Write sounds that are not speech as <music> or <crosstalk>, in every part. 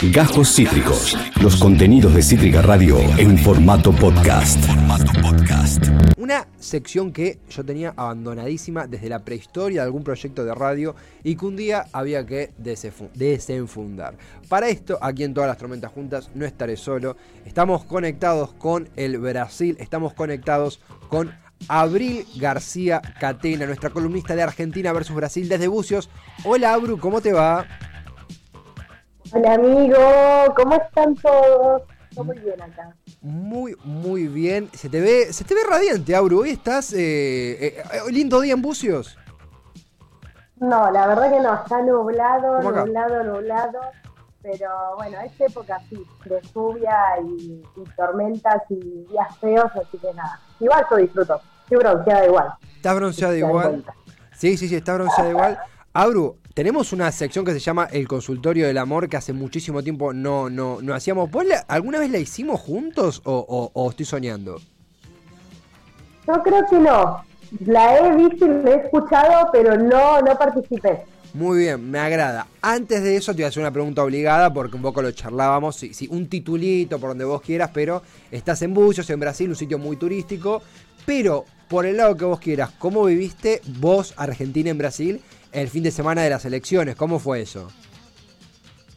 Gajos Cítricos. Los contenidos de Cítrica Radio en formato podcast. Una sección que yo tenía abandonadísima desde la prehistoria de algún proyecto de radio y que un día había que desenfundar. Para esto, aquí en todas las tormentas juntas, no estaré solo. Estamos conectados con el Brasil, estamos conectados con Abril García Catena, nuestra columnista de Argentina versus Brasil desde Bucios. Hola Abru, ¿cómo te va? Hola amigo, ¿cómo están todos? muy bien acá. Muy, muy bien. Se te ve, se te ve radiante, Abru. Hoy estás eh, eh, eh, lindo día en Bucios. No, la verdad que no, está nublado, nublado, nublado. Pero bueno, es época así, de lluvia y, tormentas y días feos, así que nada. Igual yo disfruto, estoy bronceada igual. ¿Estás bronceada igual? Sí, sí, sí, está bronceada igual. Abru, tenemos una sección que se llama El Consultorio del Amor, que hace muchísimo tiempo no, no, no hacíamos. ¿Vos alguna vez la hicimos juntos o, estoy soñando? Yo creo que no. La he visto y la he escuchado, pero no, no participé. Muy bien, me agrada. Antes de eso te voy a hacer una pregunta obligada porque un poco lo charlábamos. Sí, sí, un titulito por donde vos quieras, pero estás en Bucios, en Brasil, un sitio muy turístico. Pero por el lado que vos quieras, ¿cómo viviste vos, Argentina, en Brasil? El fin de semana de las elecciones. ¿Cómo fue eso?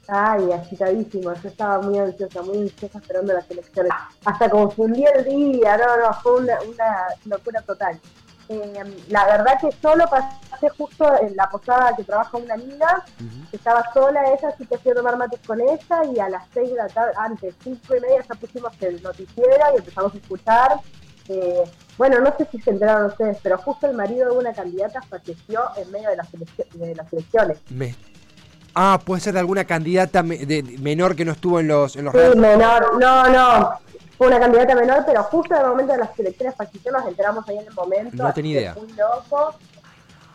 Ay, agitadísimo. Yo estaba muy ansiosa, muy ansiosa esperando las elecciones. Hasta confundí el día, no, no, fue una, locura total. Eh, la verdad que solo pasé justo en la posada que trabaja una amiga, estaba sola ella, así que fui a tomar mates con ella y a las seis de la tarde, antes, cinco y media ya pusimos el noticiero y empezamos a escuchar eh, bueno, no sé si se enteraron ustedes, pero justo el marido de una candidata falleció en medio de las, de las elecciones. Ah, puede ser de alguna candidata de, menor que no estuvo en los... En los sí, menor, no, no. Fue una candidata menor, pero justo en el momento de las elecciones falleció, nos enteramos ahí en el momento. No tenía idea. Muy loco.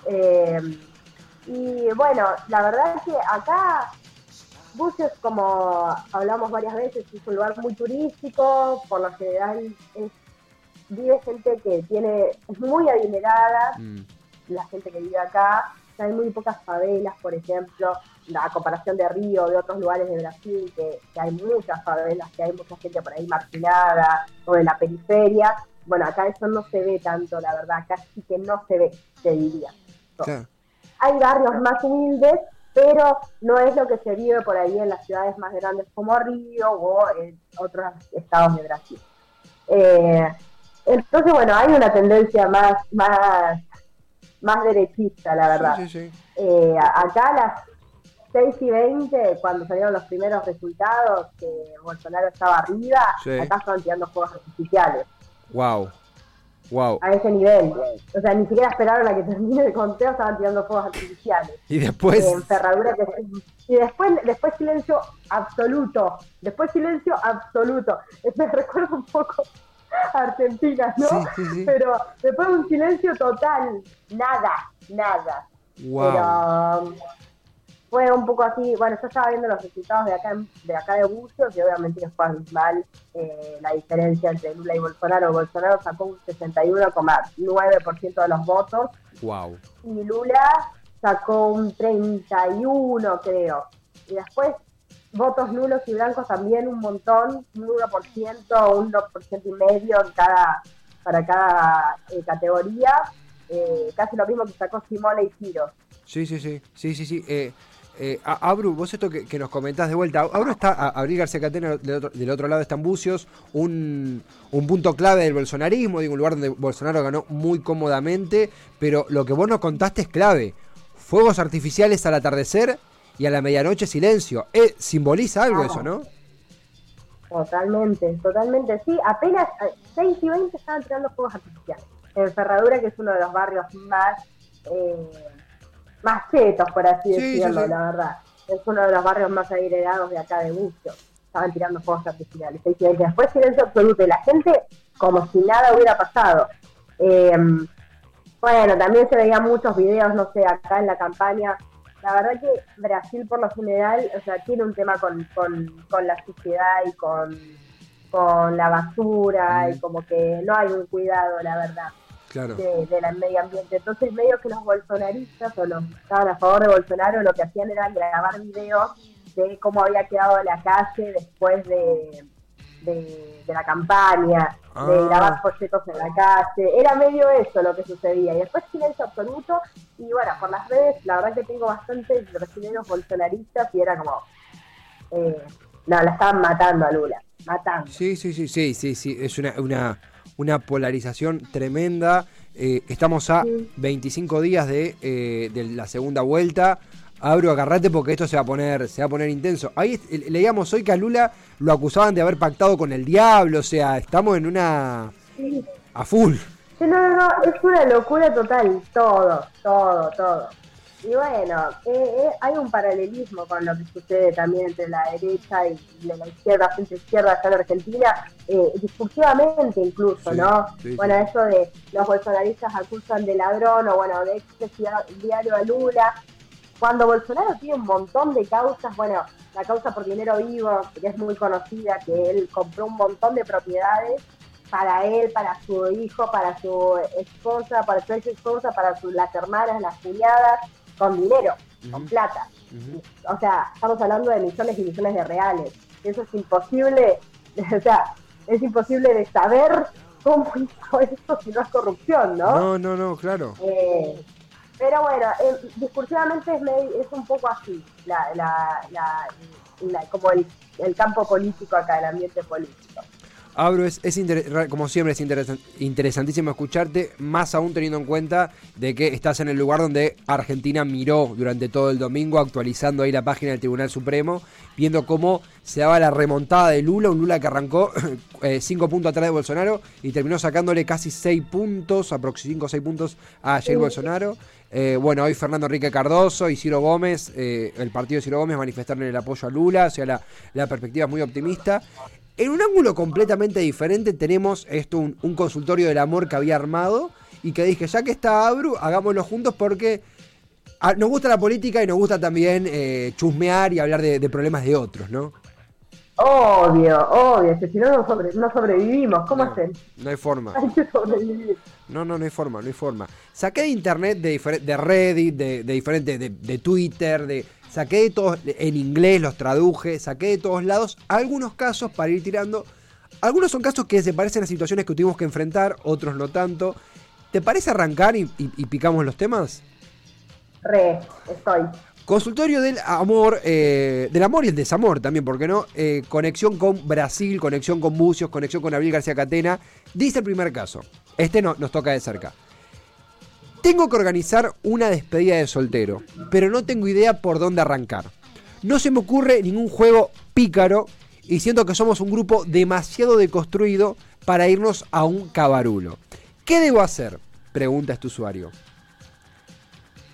Eh, y bueno, la verdad es que acá Bucios, como hablamos varias veces, es un lugar muy turístico, por lo general es vive gente que tiene, es muy adinerada, mm. la gente que vive acá, hay muy pocas favelas, por ejemplo, la comparación de Río, de otros lugares de Brasil, que, hay muchas favelas, que hay mucha gente por ahí marginada o en la periferia. Bueno, acá eso no se ve tanto, la verdad, casi que no se ve, te diría. Hay barrios más humildes, pero no es lo que se vive por ahí en las ciudades más grandes como Río o en otros estados de Brasil. Eh, entonces, bueno, hay una tendencia más, más, más derechista, la verdad. Eh, acá a las 6 y 20, cuando salieron los primeros resultados, que Bolsonaro estaba arriba, acá estaban tirando fuegos artificiales. Wow. Wow. A ese nivel. O sea, ni siquiera esperaron a que termine el conteo, estaban tirando fuegos artificiales. Y después. Eh, y después, después silencio absoluto. Después silencio absoluto. <laughs> Me recuerda un poco <laughs> Argentina, ¿no? Pero después un silencio total, nada, nada. Pero um, fue un poco así, bueno, yo estaba viendo los resultados de acá de acá de Bucios y obviamente fue mal eh, la diferencia entre Lula y Bolsonaro. Bolsonaro sacó un 61,9% de los votos. Wow. Y Lula sacó un 31, creo. Y después votos nulos y blancos también un montón, un 1%, un 2% y medio en cada, para cada eh, categoría. Eh, casi lo mismo que sacó Simone y Ciro. Sí, sí, sí, sí, sí, sí. Eh, eh Abru, vos esto que, nos comentás de vuelta, Abru está, Abril García Catena del otro, del otro lado están Bucios, un, un punto clave del bolsonarismo, digo, un lugar donde Bolsonaro ganó muy cómodamente, pero lo que vos nos contaste es clave. Fuegos artificiales al atardecer y a la medianoche silencio. Eh, simboliza algo eso, ¿no? Totalmente, totalmente. Sí, apenas 6 eh, y 20 estaban tirando fuegos artificiales. En Ferradura, que es uno de los barrios más, eh, más chetos, por así decirlo, la verdad. Es uno de los barrios más agregados de acá de Bucio. Estaban tirando fuegos artificiales. 6 y 20. Después silencio absoluto. Y la gente como si nada hubiera pasado. Eh, bueno, también se veían muchos videos, no sé, acá en la campaña la verdad que Brasil por lo general, o sea, tiene un tema con, la suciedad y con, con la basura y como que no hay un cuidado, la verdad, de, del medio ambiente. Entonces, medio que los bolsonaristas o los que estaban a favor de Bolsonaro lo que hacían era grabar videos de cómo había quedado la calle después de, de, de la campaña, de Ah. grabar folletos en la calle. Era medio eso lo que sucedía. Y después silencio absoluto. Y bueno, por las redes, la verdad que tengo bastantes brasileños bolsonaristas y era como. eh, no, la estaban matando a Lula. Matando. Sí, sí, sí, sí, sí, sí. Es una, una, una polarización tremenda. Eh, estamos a Sí. 25 días de, eh, de la segunda vuelta. Abro, agarrate porque esto se va a poner, se va a poner intenso. Ahí leíamos hoy que a Lula lo acusaban de haber pactado con el diablo. O sea, estamos en una. Sí. a full. Sí, no, no, no, es una locura total, todo, todo, todo. Y bueno, eh, eh, hay un paralelismo con lo que sucede también entre la derecha y la izquierda, centro izquierda acá en Argentina, eh, discursivamente incluso, Sí, ¿no? sí, sí. bueno, eso de los bolsonaristas acusan de ladrón o bueno, de ex diario a Lula. Cuando Bolsonaro tiene un montón de causas, bueno, la causa por dinero vivo, que es muy conocida, que él compró un montón de propiedades para él, para su hijo, para su esposa, para su ex esposa, para su- las hermanas, las cuñadas, con dinero, con plata. O sea, estamos hablando de millones y millones de reales. Eso es imposible, <laughs> o sea, es imposible de saber cómo hizo eso si no es corrupción, ¿no? No, no, no, claro. Eh, pero bueno, eh, discursivamente es, medio- es un poco así, la, la, como el, el campo político acá, el ambiente político. Abro, es, como siempre es interesan- interesantísimo escucharte, más aún teniendo en cuenta de que estás en el lugar donde Argentina miró durante todo el domingo, actualizando ahí la página del Tribunal Supremo, viendo cómo se daba la remontada de Lula, un Lula que arrancó <coughs> 5 puntos atrás de Bolsonaro y terminó sacándole casi 6 puntos, aproximadamente 5 o 6 puntos a Jair. Bolsonaro. Eh, bueno, hoy Fernando Enrique Cardoso y Ciro Gómez, eh, el partido de Ciro Gómez manifestaron el apoyo a Lula, o sea, la, la perspectiva es muy optimista. En un ángulo completamente diferente tenemos esto, un, un consultorio del amor que había armado y que dije, ya que está Abru, hagámoslo juntos porque ah, nos gusta la política y nos gusta también eh, chusmear y hablar de, de problemas de otros, ¿no? Obvio, obvio, que si no, no, sobre- no sobrevivimos. ¿Cómo no, hacen? no hay forma. <laughs> Hay que sobrevivir. No, no, no hay forma, no hay forma. Saqué de internet, de, de Reddit, de, de, de Twitter, de saqué de todos, en inglés los traduje, saqué de todos lados algunos casos para ir tirando. Algunos son casos que se parecen a situaciones que tuvimos que enfrentar, otros no tanto. ¿Te parece arrancar y, y- y picamos los temas? Re, estoy. Consultorio del amor, eh, del amor y el desamor también, ¿por qué no? Eh, conexión con Brasil, conexión con Bucios, conexión con Abril García Catena. Dice el primer caso. Este no, nos toca de cerca. Tengo que organizar una despedida de soltero, pero no tengo idea por dónde arrancar. No se me ocurre ningún juego pícaro y siento que somos un grupo demasiado deconstruido para irnos a un cabarulo. ¿Qué debo hacer? Pregunta este usuario.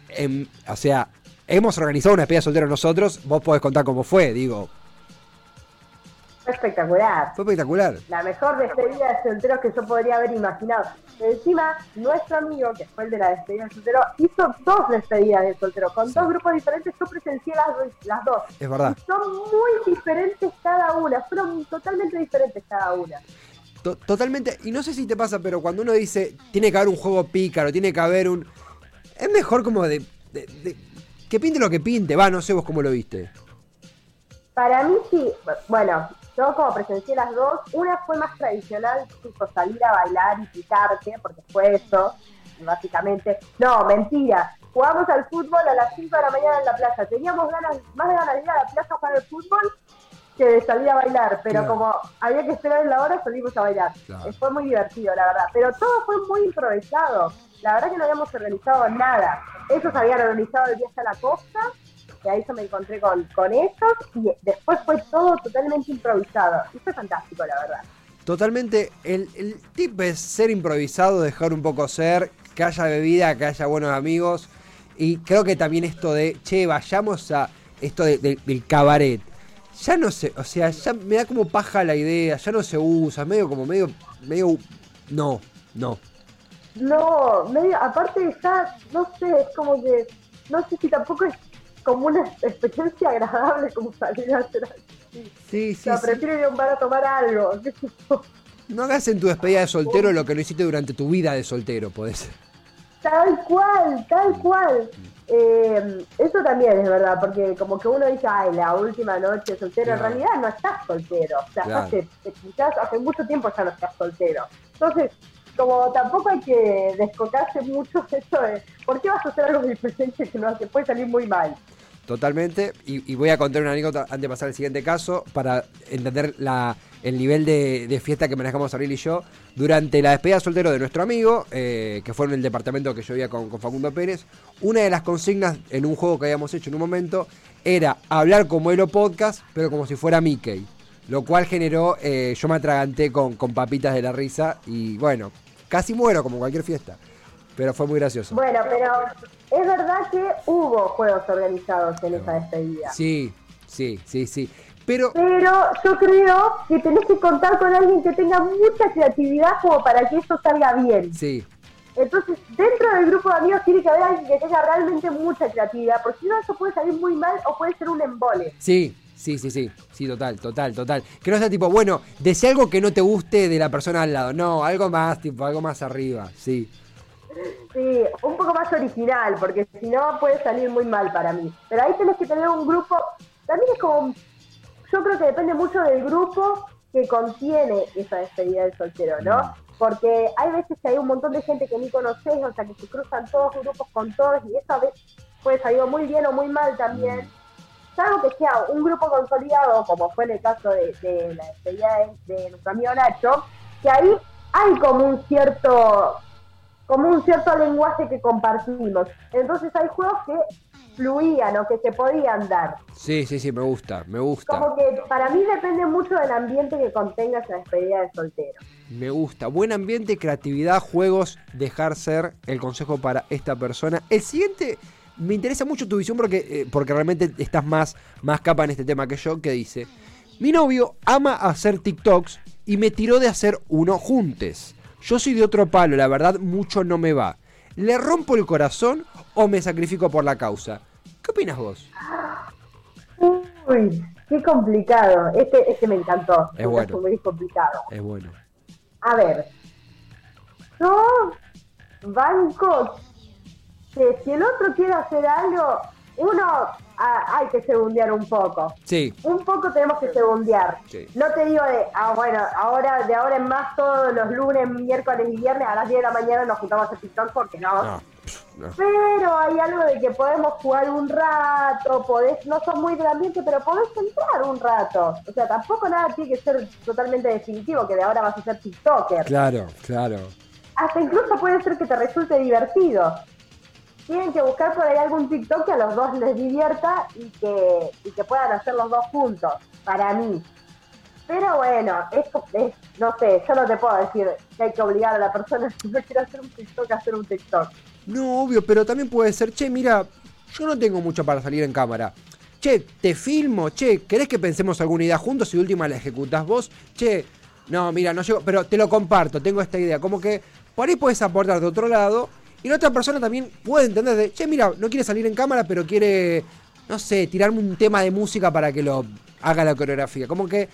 Em, o sea, hemos organizado una despedida de soltero nosotros, vos podés contar cómo fue, digo. Fue espectacular. Fue espectacular. La mejor despedida de solteros que yo podría haber imaginado. Encima, nuestro amigo, que fue el de la despedida de soltero, hizo dos despedidas de soltero con Sí. dos grupos diferentes. Yo presencié las, dos- las dos. Es verdad. Y son muy diferentes cada una. Fueron totalmente diferentes cada una. To- totalmente. Y no sé si te pasa, pero cuando uno dice, tiene que haber un juego pícaro, tiene que haber un... Es mejor como de... de- de- que pinte lo que pinte, va, no sé vos cómo lo viste. Para mí sí, bueno, yo como presencié las dos, una fue más tradicional, tipo salir a bailar y picarte, porque fue eso, básicamente. No, mentira, jugamos al fútbol a las 5 de la mañana en la plaza. Teníamos ganas, más de ganas de ir a la plaza para el fútbol que de salir a bailar, pero Claro. como había que esperar en la hora, salimos a bailar. Claro. Eh, Fue muy divertido, la verdad. Pero todo fue muy improvisado. La verdad que no habíamos organizado nada. Ellos habían organizado el viaje a la costa, que ahí yo me encontré con, con ellos, y después fue todo totalmente improvisado. Y fue fantástico, la verdad. Totalmente, el, el tip es ser improvisado, dejar un poco ser, que haya bebida, que haya buenos amigos. Y creo que también esto de, che, vayamos a esto de- de- del cabaret. Ya no sé, o sea, ya me da como paja la idea, ya no se usa, medio como medio, medio, no, no. No, medio, aparte ya, no sé, es como que, no sé si tampoco es como una experiencia agradable como salir a hacer así. Sí, O sí, sea, sí. prefiero ir a un bar a tomar algo. No hagas en tu despedida de soltero lo que no hiciste durante tu vida de soltero, podés ser. Tal cual, tal cual. eh, eso también es verdad, porque como que uno dice, ay, la última noche soltero, en realidad no estás soltero, o sea, Claro. hace, quizás hace mucho tiempo ya no estás soltero. Entonces, como tampoco hay que descocarse mucho <laughs> eso de, ¿por qué vas a hacer algo diferente que no que puede salir muy mal? Totalmente. Y, voy a contar una anécdota antes de pasar al siguiente caso para entender la, el nivel de, de fiesta que manejamos Abril y yo. Durante la despedida soltero de nuestro amigo, eh, que fue en el departamento que yo vivía con, con Facundo Pérez, una de las consignas en un juego que habíamos hecho en un momento era hablar como Elo Podcast, pero como si fuera Mickey. Lo cual generó, eh, yo me atraganté con, con papitas de la risa y bueno, casi muero como cualquier fiesta. Pero fue muy gracioso. Bueno, pero es verdad que hubo juegos organizados en esa despedida. Sí, sí, sí, sí. Pero Pero yo creo que tenés que contar con alguien que tenga mucha creatividad como para que eso salga bien. sí, Entonces, dentro del grupo de amigos tiene que haber alguien que tenga realmente mucha creatividad, porque si no eso puede salir muy mal o puede ser un embole. Sí, sí, sí, sí, sí, total, total, total. Que no sea tipo, bueno, decía algo que no te guste de la persona al lado. No, algo más, tipo, algo más arriba, sí. Sí, un poco más original, porque si no puede salir muy mal para mí. Pero ahí tenés que tener un grupo, también es como, yo creo que depende mucho del grupo que contiene esa despedida del soltero, ¿no? Porque hay veces que hay un montón de gente que ni conoces, o sea, que se cruzan todos grupos con todos, y eso a veces puede salir muy bien o muy mal también. Salvo que sea un grupo consolidado, como fue en el caso de, de la despedida de, de nuestro amigo Nacho, que ahí hay como un cierto como un cierto lenguaje que compartimos. Entonces hay juegos que fluían o que se podían dar. Sí, sí, sí, me gusta, me gusta. Como que para mí depende mucho del ambiente que contenga esa despedida de soltero. Me gusta. Buen ambiente, creatividad, juegos, dejar ser el consejo para esta persona. El siguiente, me interesa mucho tu visión porque, eh, porque realmente estás más, más capa en este tema que yo, que dice, mi novio ama hacer TikToks y me tiró de hacer uno juntes. Yo soy de otro palo, la verdad mucho no me va. ¿Le rompo el corazón o me sacrifico por la causa? ¿Qué opinas vos? Uy, qué complicado. Este, este me encantó. Es Un bueno. muy complicado. Es bueno. A ver, yo banco que si el otro quiere hacer algo, uno ah, hay que segundear un poco. Sí, Un poco tenemos que segundear. Sí. No te digo de, ah, bueno, ahora de ahora en más todos los lunes, miércoles y viernes a las 10 de la mañana nos juntamos a TikTok porque no. no. Pero hay algo de que podemos jugar un rato, podés, no sos muy del ambiente, pero podés entrar un rato. O sea, tampoco nada tiene que ser totalmente definitivo, que de ahora vas a ser TikToker. Claro, claro. Hasta incluso puede ser que te resulte divertido. Tienen que buscar por ahí algún TikTok que a los dos les divierta y que, y que puedan hacer los dos juntos, para mí. Pero bueno, es, es- no sé, yo no te puedo decir que hay que obligar a la persona si no quiere hacer un TikTok a hacer un TikTok. No, obvio, pero también puede ser, che, mira, yo no tengo mucho para salir en cámara. Che, te filmo, che, ¿querés que pensemos alguna idea juntos y última la ejecutás vos? Che, no, mira, no llego, pero te lo comparto, tengo esta idea. Como que por ahí puedes aportar de otro lado y la otra persona también puede entender de, che, mira, no quiere salir en cámara, pero quiere, no sé, tirarme un tema de música para que lo haga la coreografía. Como que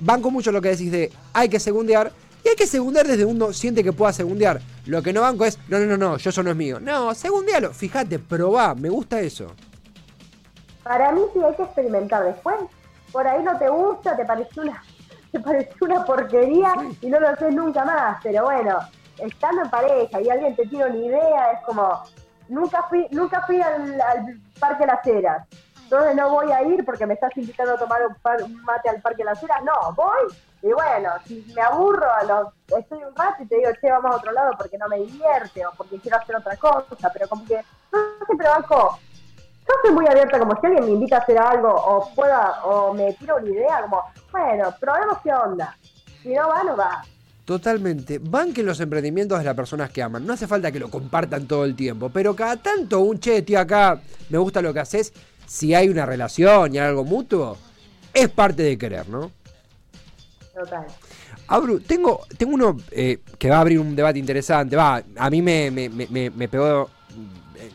banco mucho lo que decís de hay que segundear. Y hay que segundear desde uno siente que pueda segundear. Lo que no banco es, no, no, no, no, yo eso no es mío. No, segundealo. Fíjate, probá, me gusta eso. Para mí sí hay que experimentar después. Por ahí no te gusta, te pareció una, <laughs> te pareció una porquería y no lo haces nunca más. Pero bueno, estando en pareja y alguien te tira una idea, es como, nunca fui, nunca fui al, al Parque Las Heras. Entonces no voy a ir porque me estás invitando a tomar un, par- un mate al Parque Las Heras. No, voy. Y bueno, si me aburro, a los, estoy un rato y te digo, che, vamos a otro lado porque no me divierte o porque quiero hacer otra cosa. Pero como que no siempre banco yo soy muy abierta, como si alguien me invita a hacer algo o pueda, o me tira una idea, como, bueno, probemos qué onda. Si no va, no va. Totalmente. Banquen los emprendimientos de las personas que aman. No hace falta que lo compartan todo el tiempo. Pero cada tanto un che, tío, acá me gusta lo que haces. Si hay una relación y algo mutuo, es parte de querer, ¿no? Total. Abru, tengo, tengo uno eh, que va a abrir un debate interesante. Va, a mí me, me, me- me- pegó,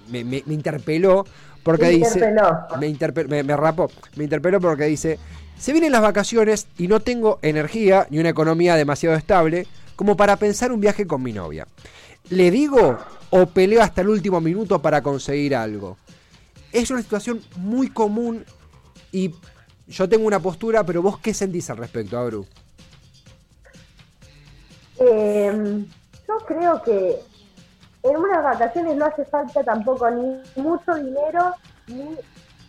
me, interpeló porque dice. interpeló. Me, interpe- me, me rapó. Me interpeló porque dice: Se vienen las vacaciones y no tengo energía ni una economía demasiado estable como para pensar un viaje con mi novia. ¿Le digo o peleo hasta el último minuto para conseguir algo. Es una situación muy común y yo tengo una postura, pero vos qué sentís al respecto, Abru? Eh, yo creo que en unas vacaciones no hace falta tampoco ni mucho dinero ni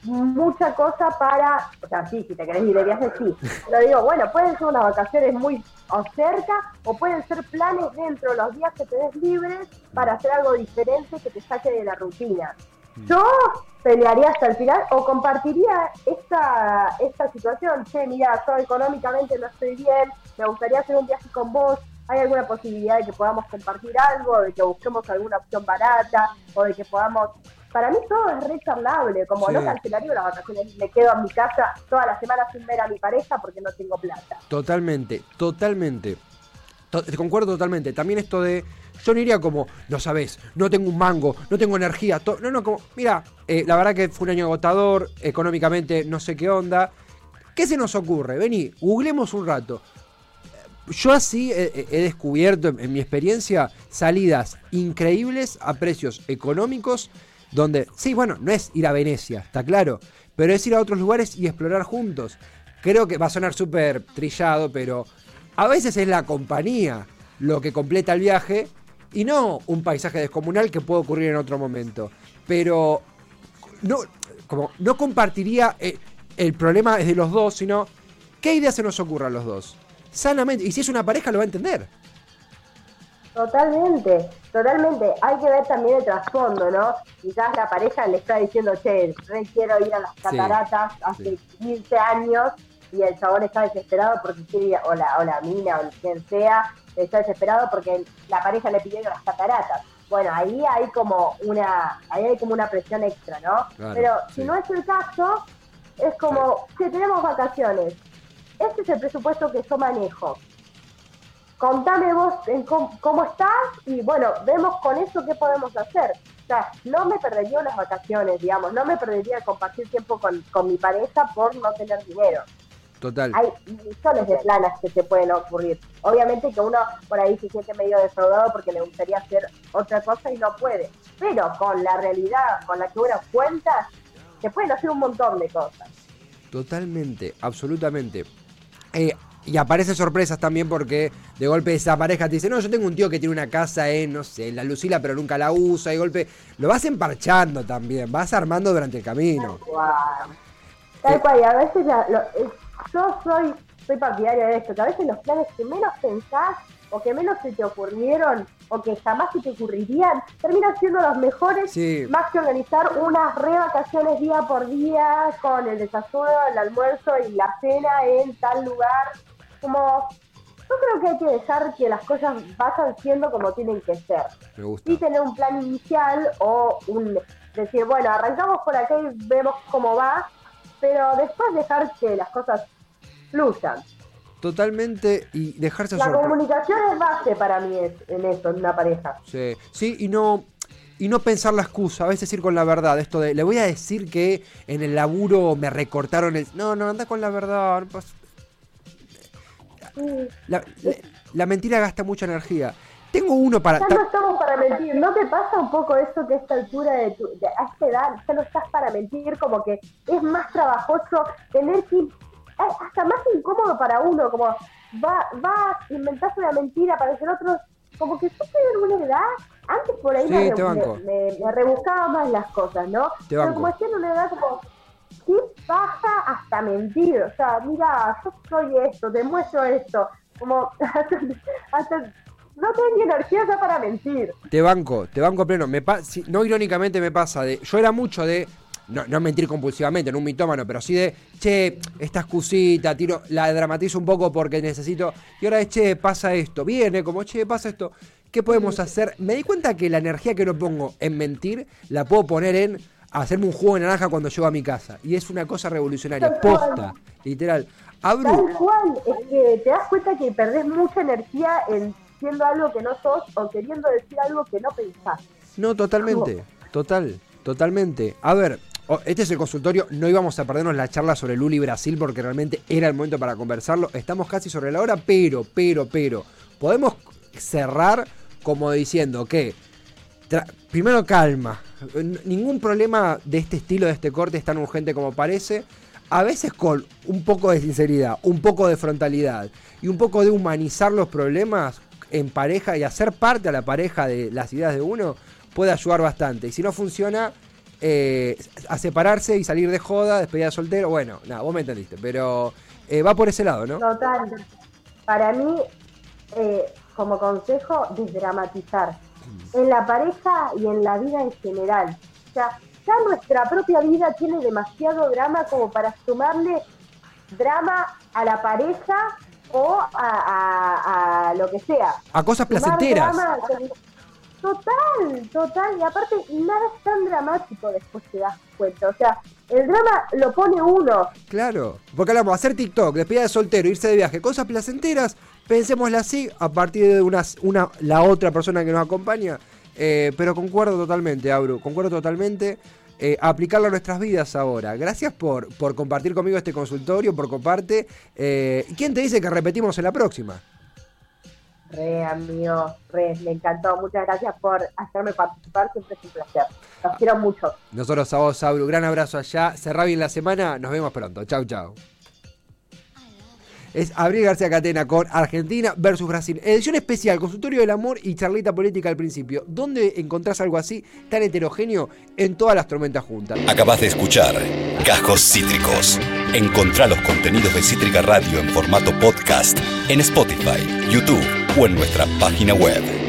mucha cosa para, o sea, sí, si te querés ir de viaje, sí. Pero digo, bueno, pueden ser unas vacaciones muy o cerca o pueden ser planes dentro de los días que tenés libres para hacer algo diferente que te saque de la rutina. Yo pelearía hasta el final o compartiría esta, esta situación. Che, mira, yo económicamente no estoy bien, me gustaría hacer un viaje con vos, ¿Hay alguna posibilidad de que podamos compartir algo, de que busquemos alguna opción barata o de que podamos... Para mí todo es re charlable, como Sí. no cancelaría las vacaciones, me quedo en mi casa toda la semana sin ver a mi pareja porque no tengo plata. Totalmente, totalmente. To- te concuerdo totalmente. También esto de. Yo no iría como, no sabes, no tengo un mango, no tengo energía. no, no, como, mira, eh, la verdad que fue un año agotador, económicamente no sé qué onda. ¿Qué se nos ocurre? Vení, googlemos un rato. Yo así he, he- he descubierto en, en mi experiencia salidas increíbles a precios económicos donde, sí, bueno, no es ir a Venecia, está claro, pero es ir a otros lugares y explorar juntos. Creo que va a sonar súper trillado, pero a veces es la compañía lo que completa el viaje y no un paisaje descomunal que puede ocurrir en otro momento. Pero no, como, no compartiría eh, el problema de los dos, sino qué idea se nos ocurre a los dos. Sanamente, y si es una pareja lo va a entender. Totalmente, totalmente. Hay que ver también el trasfondo, ¿no? Quizás la pareja le está diciendo, che, quiero ir a las cataratas hace 15 años y el chabón está desesperado porque quiere o la, o la mina o quien sea, está desesperado porque la pareja le pidió ir a las cataratas. Bueno, ahí hay como una, ahí hay como una presión extra, ¿no? Claro, Pero sí. si no es el caso, es como, que tenemos vacaciones. Este es el presupuesto que yo manejo contame vos en cómo, cómo estás y bueno, vemos con eso qué podemos hacer. O sea, no me perdería unas vacaciones, digamos, no me perdería compartir tiempo con, con mi pareja por no tener dinero. Total. Hay millones de planas que se pueden ocurrir. Obviamente que uno por ahí se siente medio defraudado porque le gustaría hacer otra cosa y no puede. Pero con la realidad con la que uno cuenta, se pueden hacer un montón de cosas. Totalmente, absolutamente. Eh, y aparecen sorpresas también porque de golpe esa pareja te dice, no, yo tengo un tío que tiene una casa en, no sé, en la Lucila, pero nunca la usa. Y de golpe lo vas emparchando también, vas armando durante el camino. Guau. Tal cual, y a veces la- lo- yo soy, soy partidaria de esto, que a veces los planes que menos pensás o que menos se te ocurrieron o que jamás se te ocurrirían, terminan siendo los mejores, Sí. más que organizar unas re vacaciones día por día con el desayuno, el almuerzo y la cena en tal lugar. Como, yo creo que hay que dejar que las cosas vayan siendo como tienen que ser Me gusta. sí tener un plan inicial o un decir, bueno, arrancamos por acá y vemos cómo va, pero después dejar que las cosas fluyan. Totalmente y dejarse La comunicación es base para mí es- en eso, en una pareja. Sí, sí, y no y no pensar la excusa, a veces ir con la verdad, esto de le voy a decir que en el laburo me recortaron el no, no, anda con la verdad. La, la- la mentira gasta mucha energía. Tengo uno para Ya no estamos para mentir, ¿no te pasa un poco eso que a esta altura de, tu, de a esta edad ya no estás para mentir? Como que es más trabajoso tener que, es hasta más incómodo para uno, como va, vas, inventás una mentira para que el otro, como que yo estoy en una edad, antes por ahí Sí, me, me- me- me rebuscaba más las cosas, ¿no? Te Pero banco. como estoy en una edad como, ¿qué pasa hasta mentir? O sea, mira, yo soy esto, te muestro esto, como <laughs> hasta, hasta no tengo energía ya para mentir. Te banco, te banco pleno. Me pa- si- no irónicamente me pasa de. Yo era mucho de. No, no mentir compulsivamente, no un mitómano, pero sí de. Che, esta excusita, tiro, la dramatizo un poco porque necesito. Y ahora es, che, pasa esto. Viene como, che, pasa esto. ¿Qué podemos hacer? Me di cuenta que la energía que no pongo en mentir la puedo poner en hacerme un jugo de naranja cuando llego a mi casa. Y es una cosa revolucionaria. Posta, literal. Abru. Tal cual, es que te das cuenta que perdés mucha energía en siendo algo que no sos o queriendo decir algo que no pensás. No, totalmente. Total, totalmente. A ver, o- este es el consultorio. No íbamos a perdernos la charla sobre Luli Brasil porque realmente era el momento para conversarlo. Estamos casi sobre la hora, pero, pero, pero. Podemos cerrar como diciendo que primero calma. Ningún problema de este estilo, de este corte es tan urgente como parece. A veces con un poco de sinceridad, un poco de frontalidad y un poco de humanizar los problemas en pareja y hacer parte a la pareja de las ideas de uno puede ayudar bastante. Y si no funciona, eh, a separarse y salir de joda, despedida de soltero. Bueno, nada, vos me entendiste, pero eh, va por ese lado, ¿no? Total. Para mí, eh, como consejo, desdramatizar. En la pareja y en la vida en general. O sea, ya nuestra propia vida tiene demasiado drama como para sumarle drama a la pareja o a, lo que sea. A cosas placenteras. total, total. Y aparte, nada es tan dramático después te das cuenta. O sea, el drama lo pone uno. Claro, porque hablamos, hacer TikTok, despedida de soltero, irse de viaje, cosas placenteras, pensémosla así a partir de una, una, la otra persona que nos acompaña. Eh, pero concuerdo totalmente, Abru, concuerdo totalmente. Eh, aplicarlo a nuestras vidas ahora. Gracias por, por compartir conmigo este consultorio, por comparte. Eh, ¿Quién te dice que repetimos en la próxima? Re, amigo, re, me encantó. Muchas gracias por hacerme participar, siempre es un placer. Los quiero mucho. Nosotros a vos, Abru, gran abrazo allá. Cerrá bien la semana, nos vemos pronto. Chau, chau es Abril García Catena con Argentina versus Brasil. Edición especial, consultorio del amor y charlita política al principio. ¿Dónde encontrás algo así tan heterogéneo en todas las tormentas juntas? Acabas de escuchar Cajos Cítricos. Encontrá los contenidos de Cítrica Radio en formato podcast en Spotify, YouTube o en nuestra página web.